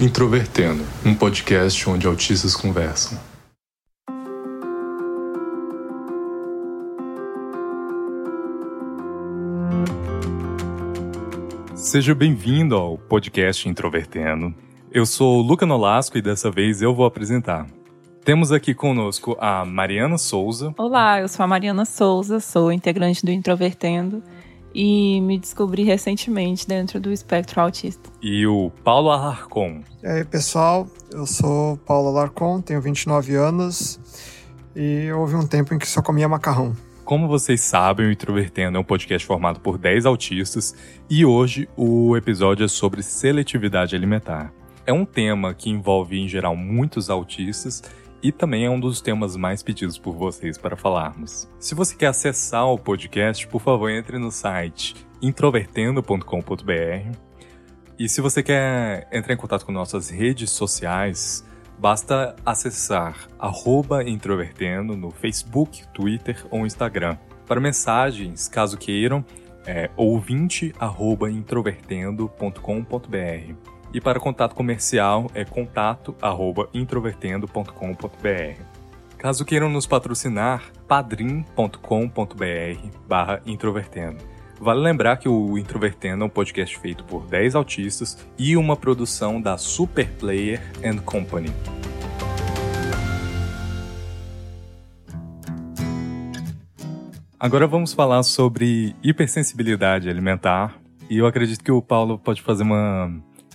Introvertendo, um podcast onde autistas conversam. Seja bem-vindo ao podcast Introvertendo. Eu sou o Luca Nolasco e dessa vez eu vou apresentar. Temos aqui conosco a Mariana Souza. Olá, eu sou a Mariana Souza, sou integrante do Introvertendo e me descobri recentemente dentro do espectro autista. E o Paulo Alarcon. E aí, pessoal, eu sou Paulo Alarcon, tenho 29 anos e houve um tempo em que só comia macarrão. Como vocês sabem, o Introvertendo é um podcast formado por 10 autistas e hoje o episódio é sobre seletividade alimentar. É um tema que envolve, em geral, muitos autistas e também é um dos temas mais pedidos por vocês para falarmos. Se você quer acessar o podcast, por favor, entre no site introvertendo.com.br. E se você quer entrar em contato com nossas redes sociais, basta acessar introvertendo no Facebook, Twitter ou Instagram. Para mensagens, caso queiram, é ouvinte@introvertendo.com.br. E para contato comercial é contato@introvertendo.com.br. Caso queiram nos patrocinar, padrim.com.br barra introvertendo. Vale lembrar que o Introvertendo é um podcast feito por 10 autistas e uma produção da Super Player and Company. Agora vamos falar sobre hipersensibilidade alimentar. E eu acredito que o Paulo pode fazer uma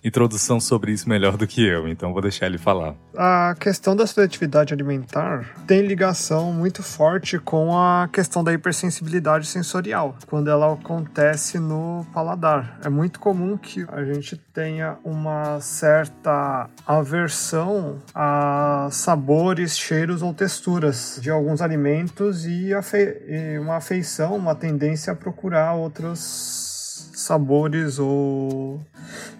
introdução sobre isso melhor do que eu, então vou deixar ele falar. A questão da seletividade alimentar tem ligação muito forte com a questão da hipersensibilidade sensorial, quando ela acontece no paladar. É muito comum que a gente tenha uma certa aversão a sabores, cheiros ou texturas de alguns alimentos e, uma afeição, uma tendência a procurar outros sabores ou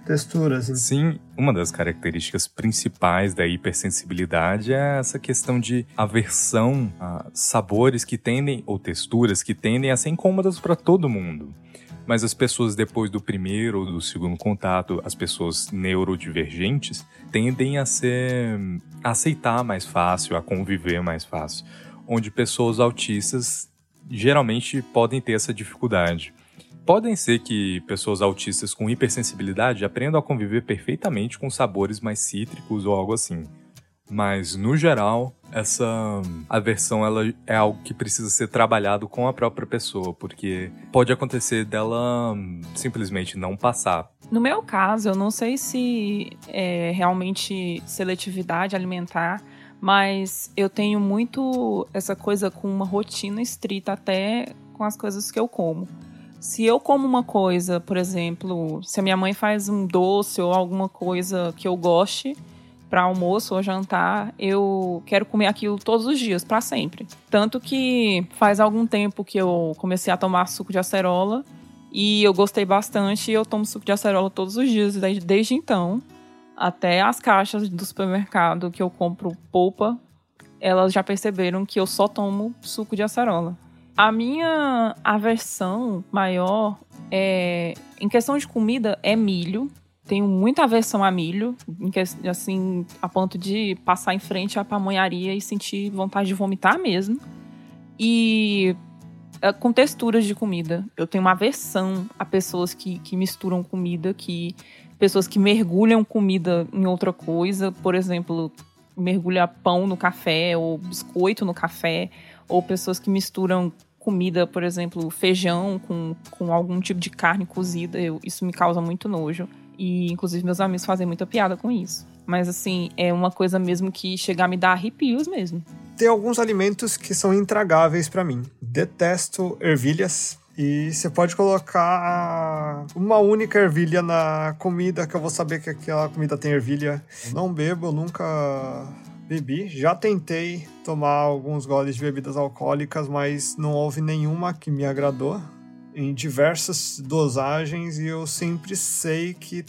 texturas. Sim, uma das características principais da hipersensibilidade é essa questão de aversão a sabores que tendem, ou texturas que tendem a ser incômodas para todo mundo. Mas as pessoas, depois do primeiro ou do segundo contato, as pessoas neurodivergentes, tendem a ser. a aceitar mais fácil, a conviver mais fácil. Onde pessoas autistas geralmente podem ter essa dificuldade. Podem ser que pessoas autistas com hipersensibilidade aprendam a conviver perfeitamente com sabores mais cítricos ou algo assim. Mas, no geral, essa aversão ela é algo que precisa ser trabalhado com a própria pessoa, porque pode acontecer dela simplesmente não passar. No meu caso, eu não sei se é realmente seletividade alimentar, mas eu tenho muito essa coisa com uma rotina estrita até com as coisas que eu como. Se eu como uma coisa, por exemplo, se a minha mãe faz um doce ou alguma coisa que eu goste para almoço ou jantar, eu quero comer aquilo todos os dias, para sempre. Tanto que faz algum tempo que eu comecei a tomar suco de acerola e eu gostei bastante e eu tomo suco de acerola todos os dias desde, então. Até as caixas do supermercado que eu compro polpa, elas já perceberam que eu só tomo suco de acerola. A minha aversão maior é, em questão de comida é milho. Tenho muita aversão a milho, assim, a ponto de passar em frente à pamonharia e sentir vontade de vomitar mesmo. E é, com texturas de comida. Eu tenho uma aversão a pessoas que, que misturam comida, que pessoas que mergulham comida em outra coisa, por exemplo, mergulha pão no café ou biscoito no café, ou pessoas que misturam comida, por exemplo, feijão com, com algum tipo de carne cozida, eu, isso me causa muito nojo. E, inclusive, meus amigos fazem muita piada com isso. Mas, assim, é uma coisa mesmo que chegar a me dar arrepios mesmo. Tem alguns alimentos que são intragáveis para mim. Detesto ervilhas. E você pode colocar uma única ervilha na comida que eu vou saber que aquela comida tem ervilha. Não bebo, nunca bebi. Já tentei tomar alguns goles de bebidas alcoólicas, mas não houve nenhuma que me agradou. Em diversas dosagens e eu sempre sei que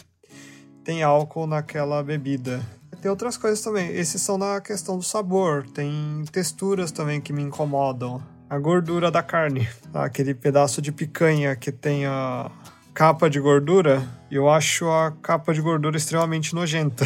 tem álcool naquela bebida. Tem outras coisas também. Esses são na questão do sabor. Tem texturas também que me incomodam. A gordura da carne. Aquele pedaço de picanha que tem a capa de gordura, eu acho a capa de gordura extremamente nojenta.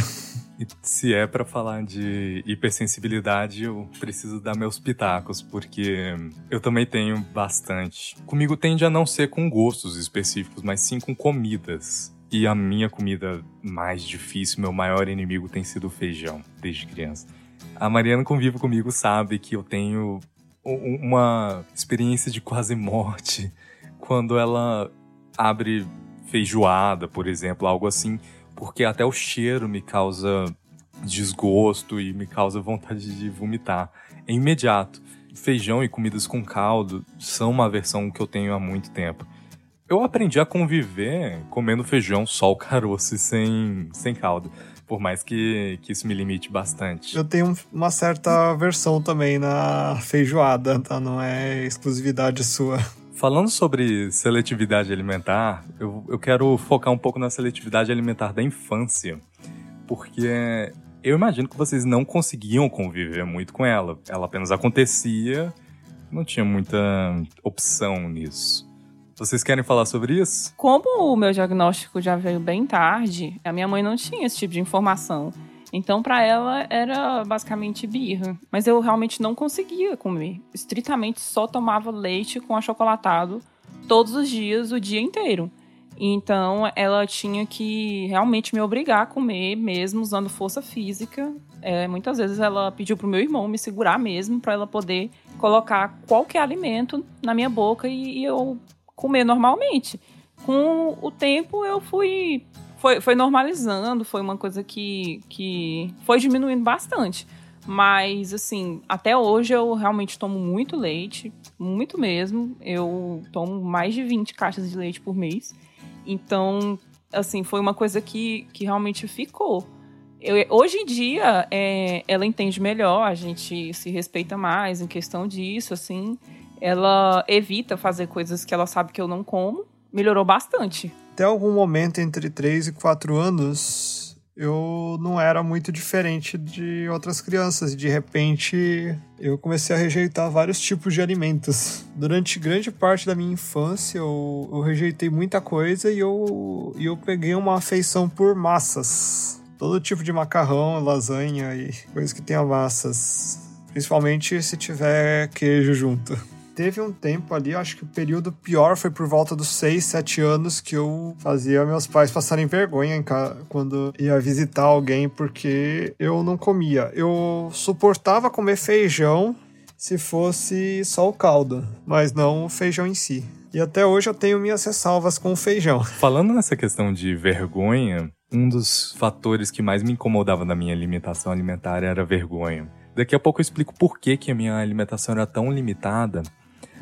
Se é para falar de hipersensibilidade, eu preciso dar meus pitacos, porque eu também tenho bastante. Comigo tende a não ser com gostos específicos, mas sim com comidas. E a minha comida mais difícil, meu maior inimigo tem sido o feijão, desde criança. A Mariana convive comigo, sabe que eu tenho uma experiência de quase morte quando ela abre feijoada, por exemplo, algo assim, porque até o cheiro me causa desgosto e me causa vontade de vomitar. É imediato. Feijão e comidas com caldo são uma versão que eu tenho há muito tempo. Eu aprendi a conviver comendo feijão só o caroço e sem, sem caldo. Por mais que, que isso me limite bastante. Eu tenho uma certa versão também na feijoada, tá? Não é exclusividade sua. Falando sobre seletividade alimentar, eu, eu quero focar um pouco na seletividade alimentar da infância, porque eu imagino que vocês não conseguiam conviver muito com ela. Ela apenas acontecia, não tinha muita opção nisso. Vocês querem falar sobre isso? Como o meu diagnóstico já veio bem tarde, a minha mãe não tinha esse tipo de informação. Então, para ela, era basicamente birra. Mas eu realmente não conseguia comer. Estritamente só tomava leite com achocolatado todos os dias, o dia inteiro. Então, ela tinha que realmente me obrigar a comer, mesmo usando força física. É, muitas vezes ela pediu pro meu irmão me segurar mesmo, para ela poder colocar qualquer alimento na minha boca e, e eu comer normalmente. Com o tempo, eu fui foi, foi normalizando, foi uma coisa que, que foi diminuindo bastante. Mas, assim, até hoje eu realmente tomo muito leite, muito mesmo. Eu tomo mais de 20 caixas de leite por mês. Então, assim, foi uma coisa que, que realmente ficou. Eu, hoje em dia, é, ela entende melhor, a gente se respeita mais em questão disso, assim. Ela evita fazer coisas que ela sabe que eu não como. Melhorou bastante até algum momento entre 3 e 4 anos, eu não era muito diferente de outras crianças. De repente, eu comecei a rejeitar vários tipos de alimentos. Durante grande parte da minha infância, eu, eu rejeitei muita coisa e eu, e eu peguei uma afeição por massas. Todo tipo de macarrão, lasanha e coisas que tenham massas. Principalmente se tiver queijo junto teve um tempo ali, acho que o período pior foi por volta dos 6, 7 anos que eu fazia meus pais passarem vergonha quando ia visitar alguém porque eu não comia. Eu suportava comer feijão se fosse só o caldo, mas não o feijão em si. E até hoje eu tenho minhas ressalvas com o feijão. Falando nessa questão de vergonha, um dos fatores que mais me incomodava na minha alimentação alimentar era a vergonha. Daqui a pouco eu explico por que, que a minha alimentação era tão limitada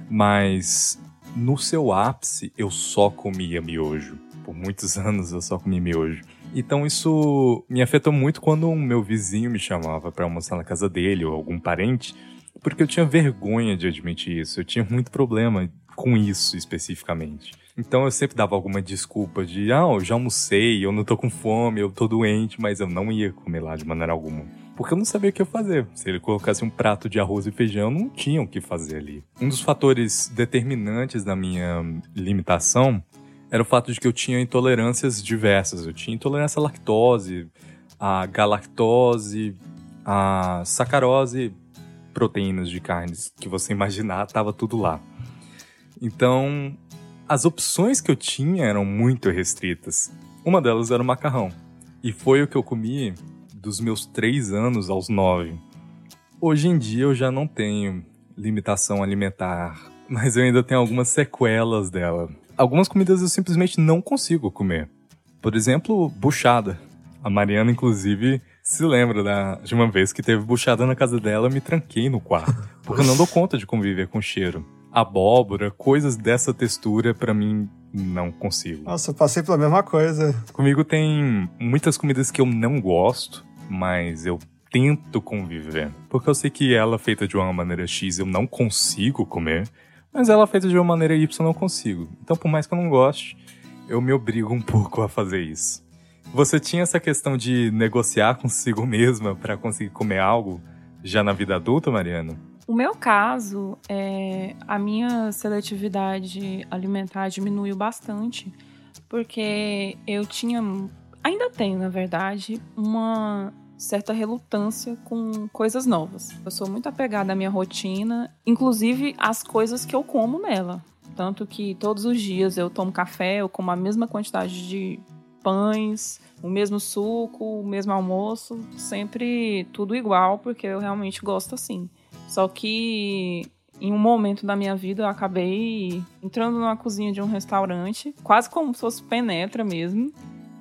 mas no seu ápice eu só comia miojo. Por muitos anos eu só comia miojo. Então isso me afetou muito quando um meu vizinho me chamava para almoçar na casa dele ou algum parente, porque eu tinha vergonha de admitir isso. Eu tinha muito problema com isso especificamente. Então eu sempre dava alguma desculpa de, ah, eu já almocei, eu não tô com fome, eu tô doente, mas eu não ia comer lá de maneira alguma porque eu não sabia o que fazer. Se ele colocasse um prato de arroz e feijão, não tinha o que fazer ali. Um dos fatores determinantes da minha limitação era o fato de que eu tinha intolerâncias diversas. Eu tinha intolerância à lactose, à galactose, à sacarose, proteínas de carnes que você imaginar, tava tudo lá. Então, as opções que eu tinha eram muito restritas. Uma delas era o macarrão. E foi o que eu comi dos meus três anos aos nove. Hoje em dia eu já não tenho limitação alimentar, mas eu ainda tenho algumas sequelas dela. Algumas comidas eu simplesmente não consigo comer. Por exemplo, buchada. A Mariana, inclusive, se lembra da, de uma vez que teve buchada na casa dela, eu me tranquei no quarto, porque eu não dou conta de conviver com cheiro. Abóbora, coisas dessa textura, para mim, não consigo. Nossa, eu passei pela mesma coisa. Comigo tem muitas comidas que eu não gosto, mas eu tento conviver. Porque eu sei que ela feita de uma maneira X eu não consigo comer, mas ela feita de uma maneira Y eu não consigo. Então, por mais que eu não goste, eu me obrigo um pouco a fazer isso. Você tinha essa questão de negociar consigo mesma para conseguir comer algo já na vida adulta, Mariana? O meu caso, é, a minha seletividade alimentar diminuiu bastante porque eu tinha, ainda tenho, na verdade, uma certa relutância com coisas novas. Eu sou muito apegada à minha rotina, inclusive às coisas que eu como nela. Tanto que todos os dias eu tomo café, eu como a mesma quantidade de pães, o mesmo suco, o mesmo almoço, sempre tudo igual, porque eu realmente gosto assim. Só que em um momento da minha vida eu acabei entrando na cozinha de um restaurante, quase como se fosse penetra mesmo.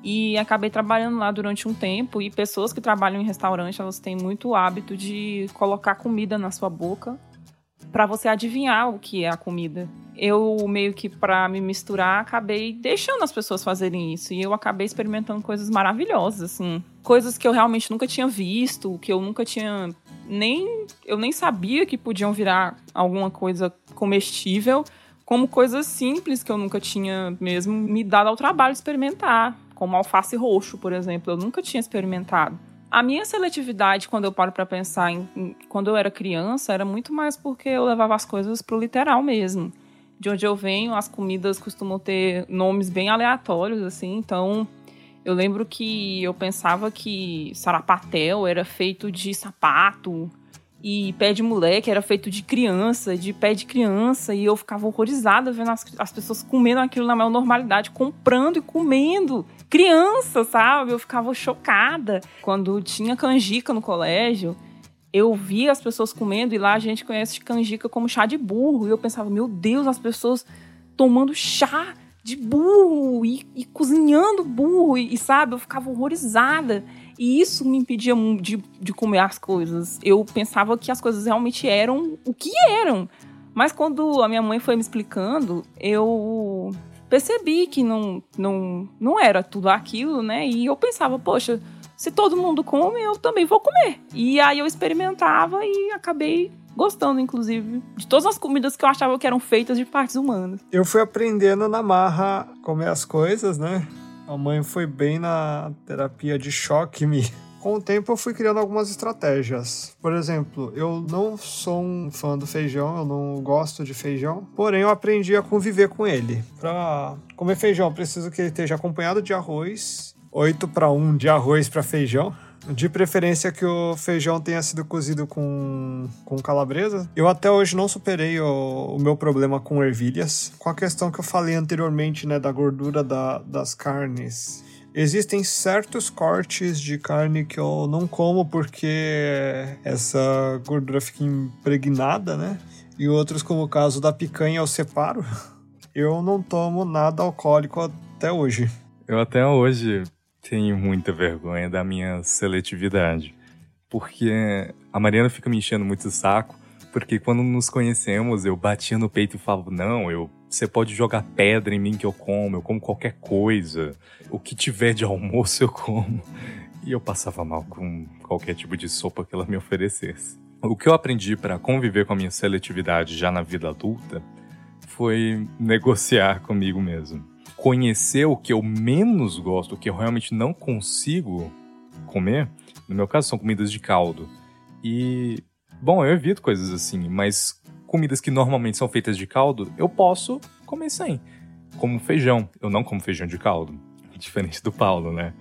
E acabei trabalhando lá durante um tempo. E pessoas que trabalham em restaurante, elas têm muito hábito de colocar comida na sua boca para você adivinhar o que é a comida. Eu meio que para me misturar acabei deixando as pessoas fazerem isso e eu acabei experimentando coisas maravilhosas assim, coisas que eu realmente nunca tinha visto, que eu nunca tinha nem eu nem sabia que podiam virar alguma coisa comestível, como coisas simples que eu nunca tinha mesmo me dado ao trabalho experimentar, como alface roxo, por exemplo, eu nunca tinha experimentado. A minha seletividade, quando eu paro para pensar em, em, quando eu era criança, era muito mais porque eu levava as coisas pro literal mesmo. De onde eu venho, as comidas costumam ter nomes bem aleatórios, assim, então eu lembro que eu pensava que sarapatel era feito de sapato e pé de moleque era feito de criança, de pé de criança, e eu ficava horrorizada vendo as, as pessoas comendo aquilo na maior normalidade, comprando e comendo criança, sabe? Eu ficava chocada. Quando tinha canjica no colégio, eu via as pessoas comendo e lá a gente conhece canjica como chá de burro. E eu pensava, meu Deus, as pessoas tomando chá de burro e, e cozinhando burro, e, e, sabe? Eu ficava horrorizada. E isso me impedia de, de comer as coisas. Eu pensava que as coisas realmente eram o que eram. Mas quando a minha mãe foi me explicando, eu percebi que não, não, não era tudo aquilo, né? E eu pensava, poxa, se todo mundo come, eu também vou comer. E aí eu experimentava e acabei gostando, inclusive, de todas as comidas que eu achava que eram feitas de partes humanas. Eu fui aprendendo na marra comer as coisas, né? A mãe foi bem na terapia de choque me com o tempo eu fui criando algumas estratégias. Por exemplo, eu não sou um fã do feijão, eu não gosto de feijão, porém eu aprendi a conviver com ele. Para comer feijão, preciso que ele esteja acompanhado de arroz, 8 para 1 de arroz para feijão. De preferência que o feijão tenha sido cozido com, com calabresa. Eu até hoje não superei o, o meu problema com ervilhas. Com a questão que eu falei anteriormente, né, da gordura da, das carnes Existem certos cortes de carne que eu não como porque essa gordura fica impregnada, né? E outros, como o caso da picanha, eu separo. Eu não tomo nada alcoólico até hoje. Eu até hoje tenho muita vergonha da minha seletividade. Porque a Mariana fica me enchendo muito o saco. Porque quando nos conhecemos, eu batia no peito e falava: Não, eu você pode jogar pedra em mim que eu como, eu como qualquer coisa. O que tiver de almoço eu como. E eu passava mal com qualquer tipo de sopa que ela me oferecesse. O que eu aprendi para conviver com a minha seletividade já na vida adulta foi negociar comigo mesmo. Conhecer o que eu menos gosto, o que eu realmente não consigo comer. No meu caso, são comidas de caldo. E, bom, eu evito coisas assim, mas comidas que normalmente são feitas de caldo, eu posso comer sem. Como feijão. Eu não como feijão de caldo. Diferente do Paulo, né?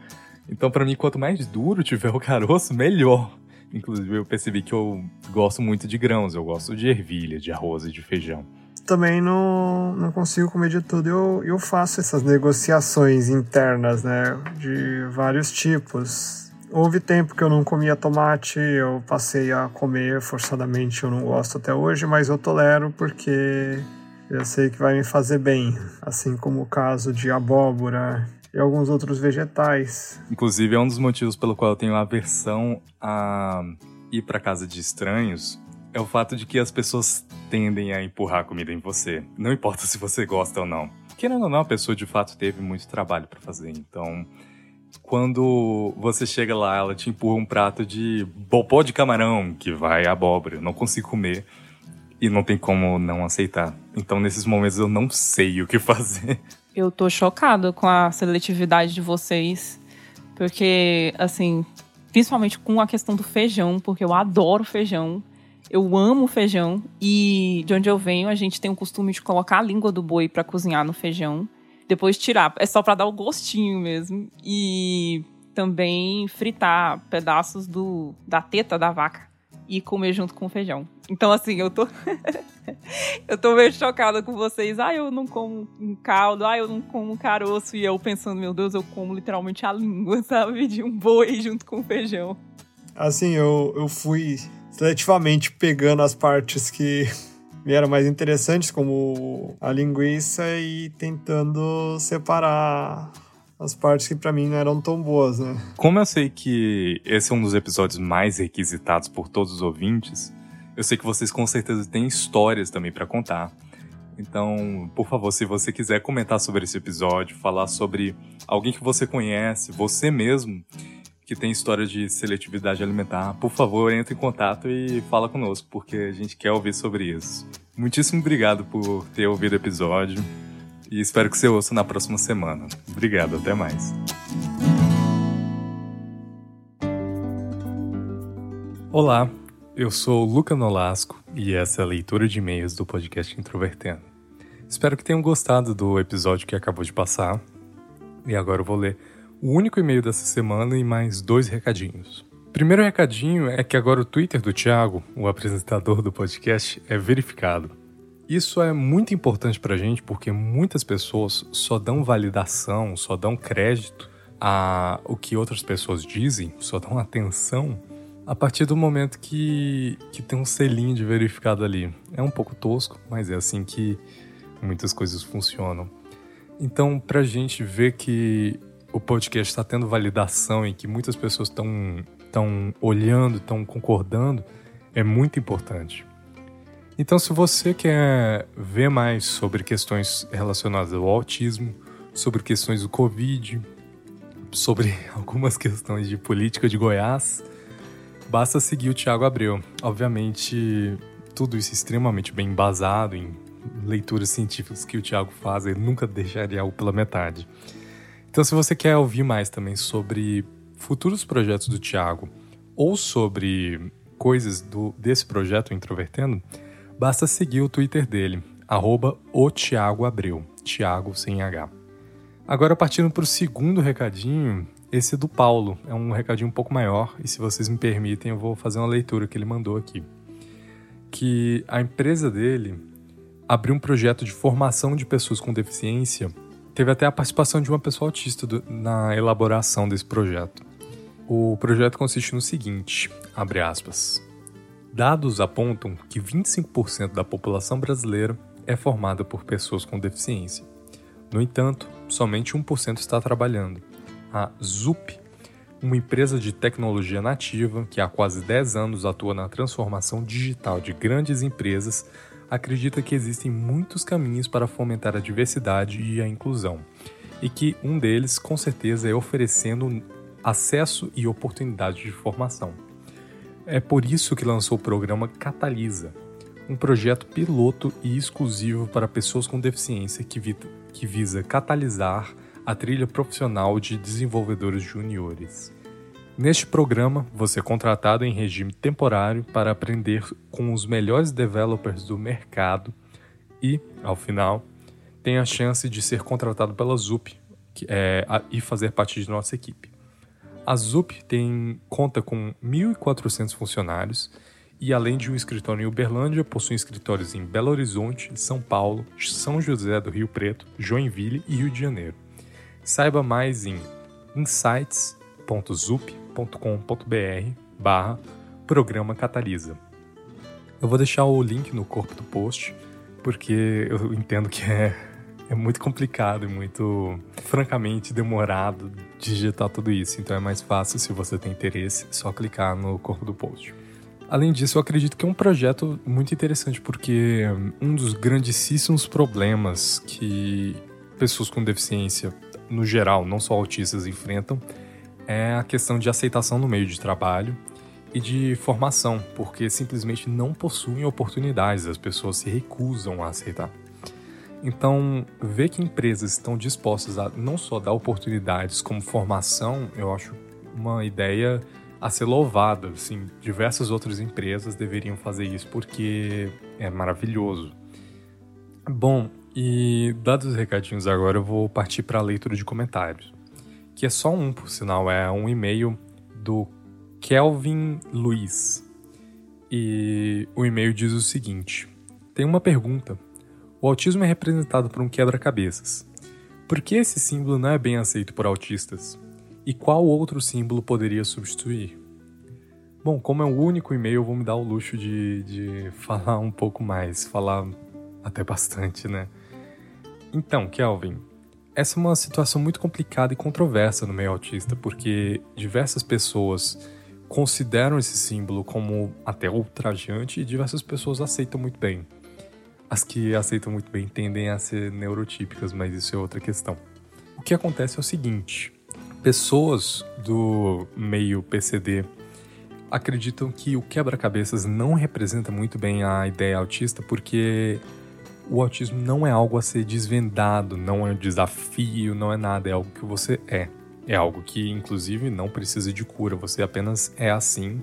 Então, para mim, quanto mais duro tiver o caroço, melhor. Inclusive, eu percebi que eu gosto muito de grãos. Eu gosto de ervilha, de arroz e de feijão. Também não, não consigo comer de tudo. Eu, eu faço essas negociações internas, né? De vários tipos Houve tempo que eu não comia tomate, eu passei a comer forçadamente, eu não gosto até hoje, mas eu tolero porque eu sei que vai me fazer bem, assim como o caso de abóbora e alguns outros vegetais. Inclusive é um dos motivos pelo qual eu tenho aversão a ir para casa de estranhos, é o fato de que as pessoas tendem a empurrar comida em você, não importa se você gosta ou não. Querendo ou não, a pessoa de fato teve muito trabalho para fazer, então quando você chega lá, ela te empurra um prato de bopó de camarão, que vai abóbora. Eu não consigo comer e não tem como não aceitar. Então, nesses momentos, eu não sei o que fazer. Eu tô chocado com a seletividade de vocês, porque, assim, principalmente com a questão do feijão, porque eu adoro feijão. Eu amo feijão e de onde eu venho, a gente tem o costume de colocar a língua do boi para cozinhar no feijão. depois tirar. É só para dar o gostinho mesmo. E também fritar pedaços do, da teta da vaca e comer junto com o feijão. Então, assim, eu tô. eu tô meio chocada com vocês. Ah, eu não como um caldo, ah, eu não como um caroço. E eu pensando, meu Deus, eu como literalmente a língua, sabe? De um boi junto com o feijão. Assim, eu, eu fui seletivamente pegando as partes que me eram mais interessantes, como a linguiça, e tentando separar as partes que para mim não eram tão boas, né? Como eu sei que esse é um dos episódios mais requisitados por todos os ouvintes, eu sei que vocês com certeza têm histórias também para contar. Então, por favor, se você quiser comentar sobre esse episódio, falar sobre alguém que você conhece, você mesmo, que tem história de seletividade alimentar, por favor, entre em contato e fala conosco, porque a gente quer ouvir sobre isso. Muitíssimo obrigado por ter ouvido o episódio e espero que você ouça na próxima semana. Obrigado, até mais. Olá, eu sou o Luca Nolasco e essa é a leitura de e-mails do podcast Introvertendo. Espero que tenham gostado do episódio que acabou de passar. E agora eu vou ler o único e-mail dessa semana e mais dois recadinhos. Primeiro recadinho é que agora o Twitter do Thiago, o apresentador do podcast, é verificado. Isso é muito importante para a gente porque muitas pessoas só dão validação, só dão crédito a o que outras pessoas dizem, só dão atenção a partir do momento que, que tem um selinho de verificado ali. É um pouco tosco, mas é assim que muitas coisas funcionam. Então, para a gente ver que o podcast está tendo validação e que muitas pessoas estão estão olhando, estão concordando, é muito importante. Então, se você quer ver mais sobre questões relacionadas ao autismo, sobre questões do Covid, sobre algumas questões de política de Goiás, basta seguir o Tiago Abreu. Obviamente, tudo isso extremamente bem embasado em leituras científicas que o Tiago faz, ele nunca deixaria algo pela metade. Então, se você quer ouvir mais também sobre futuros projetos do Tiago ou sobre coisas do, desse projeto Introvertendo, Basta seguir o Twitter dele, arroba o Thiago Abreu, Thiago sem H. Agora partindo para o segundo recadinho, esse é do Paulo, é um recadinho um pouco maior e se vocês me permitem eu vou fazer uma leitura que ele mandou aqui. Que a empresa dele abriu um projeto de formação de pessoas com deficiência, teve até a participação de uma pessoa autista do, na elaboração desse projeto. O projeto consiste no seguinte, abre aspas, Dados apontam que 25% da população brasileira é formada por pessoas com deficiência. No entanto, somente 1% está trabalhando. A ZUP, uma empresa de tecnologia nativa que há quase 10 anos atua na transformação digital de grandes empresas, acredita que existem muitos caminhos para fomentar a diversidade e a inclusão, e que um deles, com certeza, é oferecendo acesso e oportunidade de formação. É por isso que lançou o programa Catalisa, um projeto piloto e exclusivo para pessoas com deficiência que, que visa catalisar a trilha profissional de desenvolvedores juniores. Neste programa, você é contratado em regime temporário para aprender com os melhores developers do mercado e, ao final, tem a chance de ser contratado pela ZUP é, a, e fazer parte de nossa equipe. A ZUP tem, conta com 1.400 funcionários e, além de um escritório em Uberlândia, possui escritórios em Belo Horizonte, São Paulo, São José do Rio Preto, Joinville e Rio de Janeiro. Saiba mais em insights.zup.com.br barra Programa Catalisa. Eu vou deixar o link no corpo do post, porque eu entendo que é é muito complicado e muito, francamente, demorado digitar tudo isso. Então é mais fácil, se você tem interesse, só clicar no corpo do post. Além disso, eu acredito que é um projeto muito interessante porque um dos grandíssimos problemas que pessoas com deficiência, no geral, não só autistas, enfrentam é a questão de aceitação no meio de trabalho e de formação, porque simplesmente não possuem oportunidades, as pessoas se recusam a aceitar. Então, ver que empresas estão dispostas a não só dar oportunidades como formação, eu acho uma ideia a ser louvada. Assim, diversas outras empresas deveriam fazer isso porque é maravilhoso. Bom, E dados os recadinhos agora, eu vou partir para a leitura de comentários. Que é só um, por sinal, é um e-mail do Kelvin Luiz. E o e-mail diz o seguinte: Tem uma pergunta. O autismo é representado por um quebra-cabeças. Por que esse símbolo não é bem aceito por autistas? E qual outro símbolo poderia substituir? Bom, como é o único e-mail, eu vou me dar o luxo de, de falar um pouco mais, falar até bastante, né? Então, Kelvin, essa é uma situação muito complicada e controversa no meio autista, porque diversas pessoas consideram esse símbolo como até ultrajante e diversas pessoas aceitam muito bem. As que aceitam muito bem tendem a ser neurotípicas, mas isso é outra questão. O que acontece é o seguinte: pessoas do meio PCD acreditam que o quebra-cabeças não representa muito bem a ideia autista porque o autismo não é algo a ser desvendado, não é um desafio, não é nada, é algo que você é. É algo que, inclusive, não precisa de cura, você apenas é assim.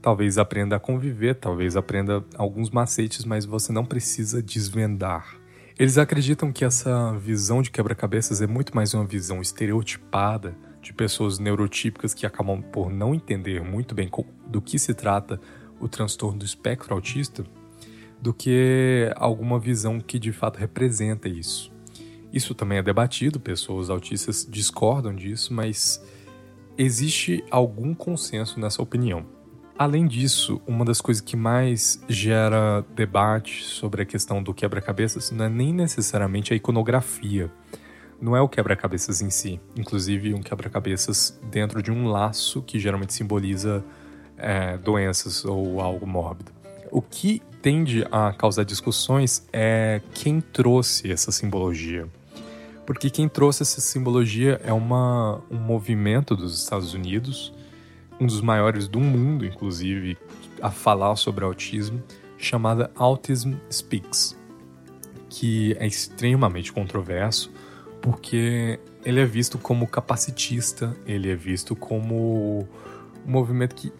Talvez aprenda a conviver, talvez aprenda alguns macetes, mas você não precisa desvendar. Eles acreditam que essa visão de quebra-cabeças é muito mais uma visão estereotipada de pessoas neurotípicas que acabam por não entender muito bem do que se trata o transtorno do espectro autista do que alguma visão que de fato representa isso. Isso também é debatido, pessoas autistas discordam disso, mas existe algum consenso nessa opinião. Além disso, uma das coisas que mais gera debate sobre a questão do quebra-cabeças não é nem necessariamente a iconografia, não é o quebra-cabeças em si, inclusive um quebra-cabeças dentro de um laço que geralmente simboliza é, doenças ou algo mórbido. O que tende a causar discussões é quem trouxe essa simbologia. Porque quem trouxe essa simbologia é uma, um movimento dos Estados Unidos, um dos maiores do mundo, inclusive, a falar sobre autismo, chamada Autism Speaks, que é extremamente controverso, porque ele é visto como capacitista, ele é visto como um movimento que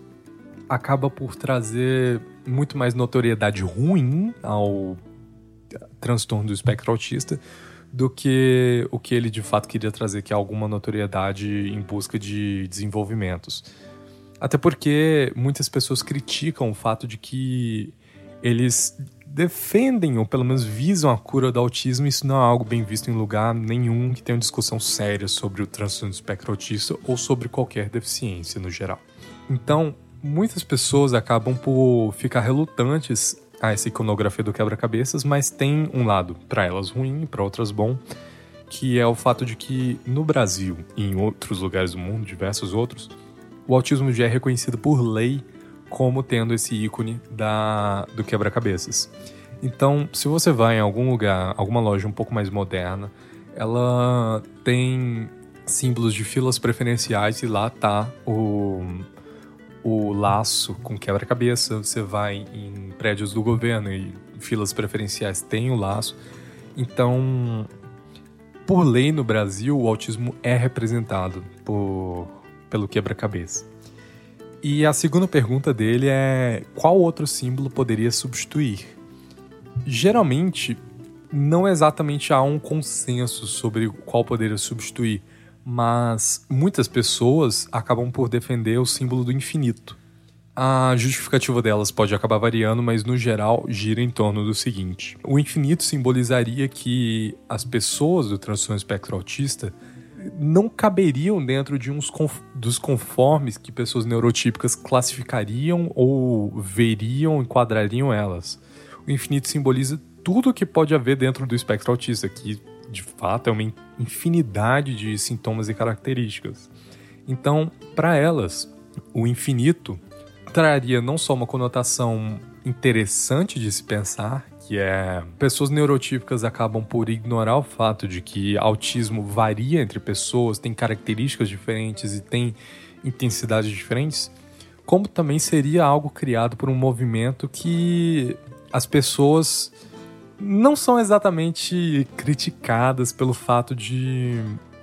acaba por trazer muito mais notoriedade ruim ao transtorno do espectro autista do que o que ele de fato queria trazer, que é alguma notoriedade em busca de desenvolvimentos. Até porque muitas pessoas criticam o fato de que eles defendem ou pelo menos visam a cura do autismo, isso não é algo bem visto em lugar nenhum que tenha uma discussão séria sobre o transtorno do espectro autista ou sobre qualquer deficiência no geral. Então, muitas pessoas acabam por ficar relutantes a essa iconografia do quebra-cabeças, mas tem um lado para elas ruim, para outras bom, que é o fato de que no Brasil e em outros lugares do mundo, diversos outros, o autismo já é reconhecido por lei como tendo esse ícone da, do quebra-cabeças. Então, se você vai em algum lugar, alguma loja um pouco mais moderna, ela tem símbolos de filas preferenciais e lá tá o, o laço com quebra-cabeça, você vai em prédios do governo e filas preferenciais tem o laço. Então, por lei no Brasil, o autismo é representado por, pelo quebra-cabeça. E a segunda pergunta dele é: qual outro símbolo poderia substituir? Geralmente, não exatamente há um consenso sobre qual poderia substituir mas muitas pessoas acabam por defender o símbolo do infinito. A justificativa delas pode acabar variando, mas no geral gira em torno do seguinte: o infinito simbolizaria que as pessoas do transtorno espectro autista não caberiam dentro de uns dos conformes que pessoas neurotípicas classificariam ou veriam, enquadrariam elas. O infinito simboliza tudo o que pode haver dentro do espectro autista, que de fato é uma infinidade de sintomas e características. Então, para elas, o infinito traria não só uma conotação interessante de se pensar, que é pessoas neurotípicas acabam por ignorar o fato de que autismo varia entre pessoas, tem características diferentes e tem intensidades diferentes, como também seria algo criado por um movimento que as pessoas não são exatamente criticadas pelo fato de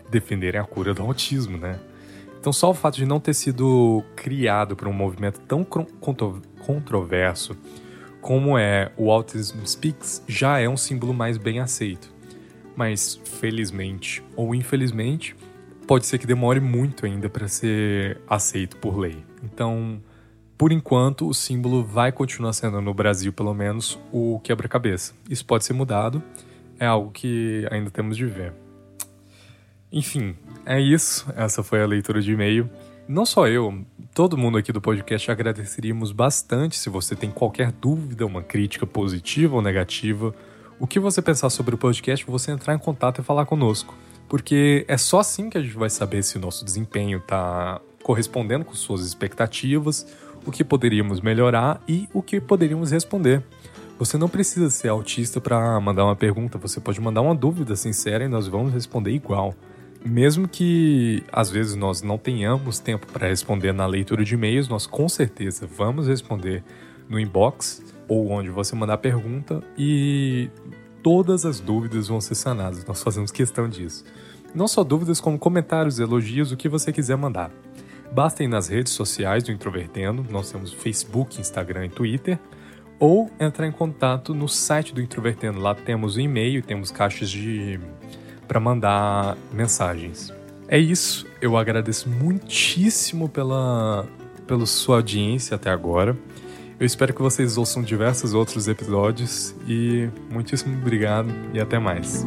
defenderem a cura do autismo, né? Então, só o fato de não ter sido criado por um movimento tão controverso como é o Autism Speaks já é um símbolo mais bem aceito. mas felizmente ou infelizmente, pode ser que demore muito ainda para ser aceito por lei. Então, por enquanto, o símbolo vai continuar sendo no Brasil, pelo menos, o quebra-cabeça. Isso pode ser mudado, é algo que ainda temos de ver. Enfim, é isso. Essa foi a leitura de e-mail. Não só eu, todo mundo aqui do podcast agradeceríamos bastante se você tem qualquer dúvida, uma crítica positiva ou negativa, o que você pensar sobre o podcast, você entrar em contato e falar conosco. Porque é só assim que a gente vai saber se o nosso desempenho está correspondendo com suas expectativas, o que poderíamos melhorar e o que poderíamos responder. Você não precisa ser autista para mandar uma pergunta, você pode mandar uma dúvida sincera e nós vamos responder igual mesmo que às vezes nós não tenhamos tempo para responder na leitura de e-mails, nós com certeza vamos responder no inbox ou onde você mandar pergunta e todas as dúvidas vão ser sanadas. Nós fazemos questão disso. Não só dúvidas, como comentários, elogios, o que você quiser mandar. Basta ir nas redes sociais do Introvertendo, nós temos Facebook, Instagram e Twitter, ou entrar em contato no site do Introvertendo. Lá temos o e-mail, temos caixas de para mandar mensagens. É isso. Eu agradeço muitíssimo pela, pela sua audiência até agora. Eu espero que vocês ouçam diversos outros episódios e muitíssimo obrigado e até mais.